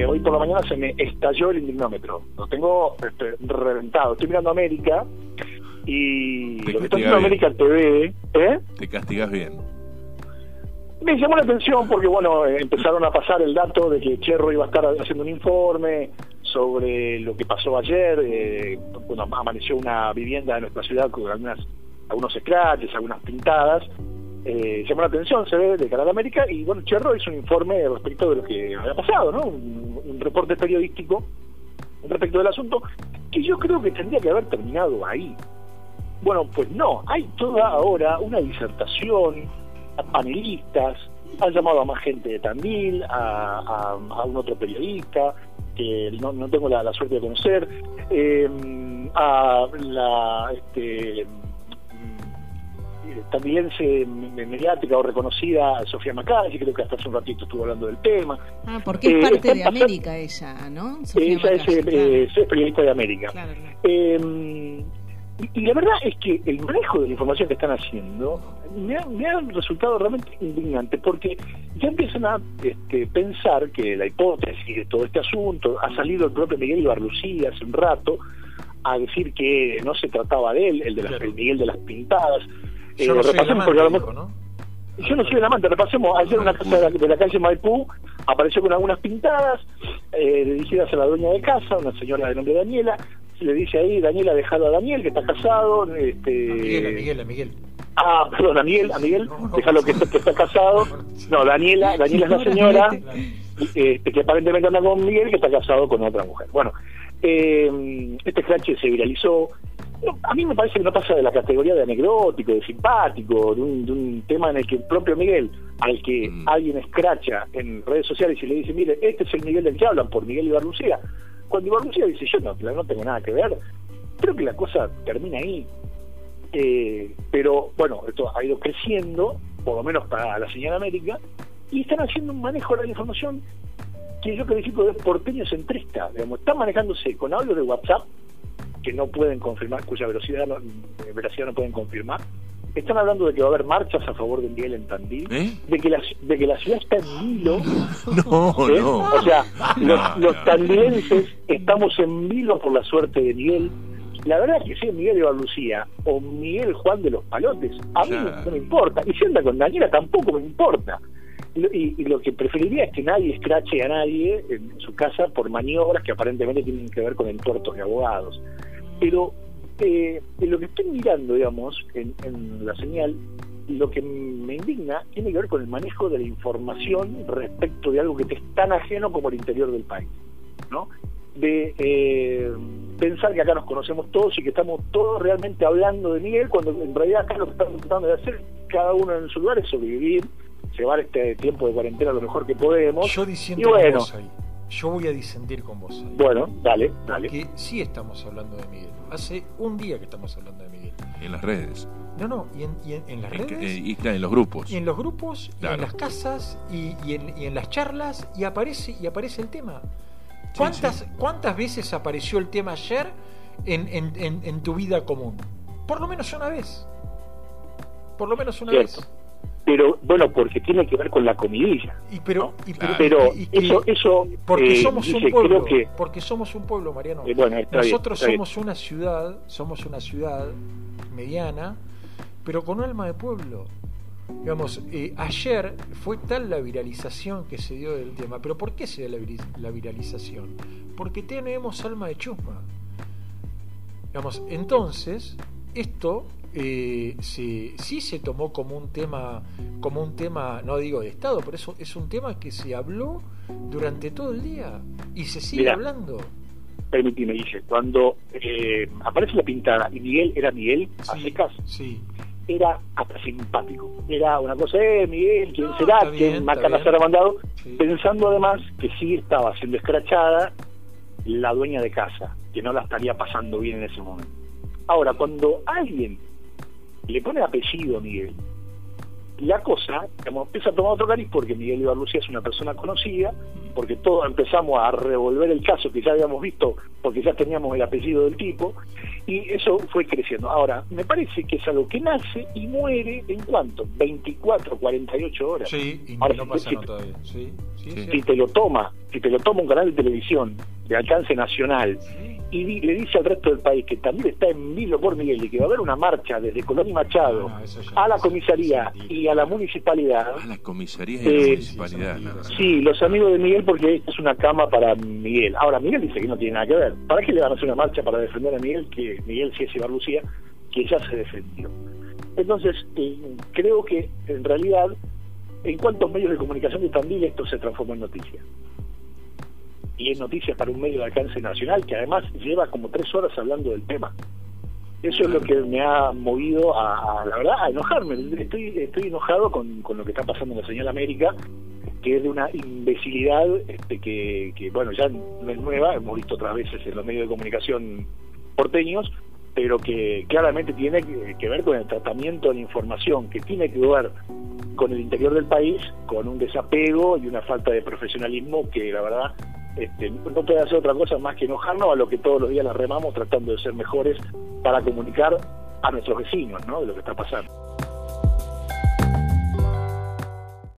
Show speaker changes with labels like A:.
A: eh, hoy por la mañana se me estalló el indignómetro. Lo tengo este, reventado. Estoy mirando América y
B: Te
A: lo que está haciendo América TV, ¿eh?
B: Te castigas bien.
A: Me llamó la atención porque, bueno, eh, empezaron a pasar el dato de que Cherro iba a estar haciendo un informe sobre lo que pasó ayer. eh, bueno, amaneció una vivienda de nuestra ciudad con algunas, algunos scratches, algunas pintadas. Eh, llamó la atención, se ve, de Canal América. Y, bueno, Cherro hizo un informe respecto de lo que había pasado, ¿no? Un reporte periodístico respecto del asunto que yo creo que tendría que haber terminado ahí. Bueno, pues no, hay toda ahora una disertación, a panelistas, han llamado a más gente de Tandil, a, un otro periodista, que no, no tengo la, suerte de conocer, eh, a la este, también se mediática o reconocida Sofía Macay, creo que hasta hace un ratito estuvo hablando del tema.
C: Ah, porque es
A: Eh,
C: parte de
A: pasando-
C: América ella, ¿no? Sofía
A: Ella es, eh,
C: claro.
A: eh, es periodista de América.
C: Claro, claro.
A: Eh, y, y la verdad es que el manejo de la información que están haciendo me ha, me ha resultado realmente indignante porque ya empiezan a este, pensar que la hipótesis de todo este asunto ha salido el propio Miguel Ibarlucía hace un rato a decir que no se trataba de él, el de las,
D: Claro.
A: el Miguel de las pintadas. Eh,
D: Yo no soy el
A: repasemos
D: amante,
A: porque
D: dijo, ¿no?
A: yo no soy el amante, repasemos. Ayer una casa de la, de la calle Maipú apareció con algunas pintadas eh, dirigidas a la dueña de casa, una señora de nombre Daniela. Le dice ahí, Daniela, dejado a Daniel, que está casado. Este,
D: A Miguel, a Miguel, a Miguel.
A: Ah, perdón, a Miguel, a Miguel,
D: No, no.
A: déjalo que, que está casado. No, Daniela, Daniela es la señora este, que aparentemente anda con Miguel, que está casado con otra mujer. Bueno, eh, este scratch se viralizó. A mí me parece que no pasa de la categoría de anecdótico, de simpático, de un, de un tema en el que el propio Miguel, al que
B: Mm.
A: alguien escracha en redes sociales y le dice, mire, este es el Miguel del que hablan, por Miguel Ibarlucía. Cuando Ibarlucía dice, yo no, no tengo nada que ver, creo que la cosa termina ahí. Eh, pero bueno, esto ha ido creciendo, por lo menos para la señal América, y están haciendo un manejo de la información que yo califico de porteño centrista. Digamos, están manejándose con audios de WhatsApp que no pueden confirmar, cuya velocidad no, veracidad no pueden confirmar. Están hablando de que va a haber marchas a favor de Miguel en Tandil,
B: ¿Eh?
A: de que la, de que la ciudad está en vilo.
B: No,
A: ¿eh?
B: no.
A: O sea, los,
B: No,
A: los tandilenses estamos en vilo por la suerte de Miguel. La verdad es que si es Miguel de Lucía o Miguel Juan de los Palotes, a mí no me importa. Y si anda con Daniela tampoco me importa. Y, lo- y- y lo que preferiría es que nadie escrache a nadie en su casa por maniobras que aparentemente tienen que ver con entuertos de abogados. Pero eh, lo que estoy mirando, digamos, en, en la señal, lo que me indigna tiene que ver con el manejo de la información respecto de algo que te es tan ajeno como el interior del país, ¿no? De eh, pensar que acá nos conocemos todos y que estamos todos realmente hablando de Miguel, cuando en realidad acá lo que estamos tratando de hacer cada uno en su lugar es sobrevivir, llevar este tiempo de cuarentena lo mejor que podemos.
D: Yo diciendo
A: y bueno,
D: ahí. Yo voy a disentir con vos ahí.
A: bueno, dale, dale.
D: Porque sí estamos hablando de Miguel. Hace un día que estamos hablando de Miguel.
B: En las redes.
D: No, no, y en, y en- en las
B: En, que-
D: redes,
B: eh, y claro, en los grupos.
D: y en los grupos, y en las casas, y, y en, y en las charlas, y aparece, y aparece el tema.
B: Sí,
D: ¿Cuántas,
B: sí.
D: ¿Cuántas veces apareció el tema ayer en, en- en- en tu vida común? Por lo menos una vez. Por lo menos una
A: Cierto.
D: vez.
A: Pero bueno, porque tiene que ver con la comidilla.
D: Y pero, y.
A: Pero
D: y
A: eso, eso
D: porque
A: eh,
D: somos un pueblo,
A: que
D: porque somos un pueblo, Mariano.
A: Eh, bueno, bien,
D: Nosotros
A: bien.
D: somos una ciudad, somos una ciudad mediana, pero con alma de pueblo. Digamos, eh, ayer fue tal la viralización que se dio del tema. ¿Pero por qué se dio la, viri- la viralización? Porque tenemos alma de chusma. Digamos, entonces, esto eh, se, sí se tomó como un tema, como un tema, no digo de Estado, pero eso es un tema que se habló durante todo el día y se sigue
A: Mira.
D: hablando.
A: permitime, dice, cuando eh, aparece la pintada y Miguel era Miguel, a
D: Sí,
A: secas,
D: sí.
A: era hasta simpático. Era una cosa, eh, Miguel, ¿quién
D: No,
A: será? ¿Quién
D: bien,
A: macana
D: está
A: se habrá
D: bien.
A: mandado?
D: Sí.
A: Pensando además que sí estaba siendo escrachada la dueña de casa, que no la estaría pasando bien en ese momento. Ahora, cuando alguien le pone apellido Miguel, la cosa digamos, empieza a tomar otro cariz porque Miguel Ibarlucía es una persona conocida, porque todos empezamos a revolver el caso que ya habíamos visto, porque ya teníamos el apellido del tipo, y eso fue creciendo. Ahora, me parece que es algo que nace y muere en cuanto, 24, 48 horas.
D: Sí, y
A: Ahora,
D: no
A: si-
D: pasa
A: si-
D: todavía. Sí, sí,
A: si te lo toma que te lo toma un canal de televisión de alcance nacional y di- le dice al resto del país que también está en vilo por Miguel y que va a haber una marcha desde Colón y Machado
D: No, ya
A: a la comisaría y a la municipalidad.
B: A la comisaría y
A: Eh,
B: la
A: sí,
B: municipalidad.
D: sí,
B: nada.
A: Sí, los amigos de Miguel porque esta es una cama para Miguel. Ahora, Miguel dice que no tiene nada que ver. ¿Para qué le van a hacer una marcha para defender a Miguel? Que Miguel sí es Ibar Lucía, que ya se defendió. Entonces, eh, creo que en realidad, en cuantos medios de comunicación de Tandil esto se transformó en noticia. Y es noticia para un medio de alcance nacional que además lleva como tres horas hablando del tema. Eso es lo que me ha movido a, la verdad, a enojarme. Estoy, estoy enojado con, con lo que está pasando en la señal América, que es de una imbecilidad este, que, que, bueno, ya no es nueva, hemos visto otras veces en los medios de comunicación porteños, pero que claramente tiene que ver con el tratamiento de la información, que tiene que ver con el interior del país, con un desapego y una falta de profesionalismo que la verdad este, no puede hacer otra cosa más que enojarnos a lo que todos los días la remamos tratando de ser mejores para comunicar a nuestros vecinos ¿no? de lo que está pasando.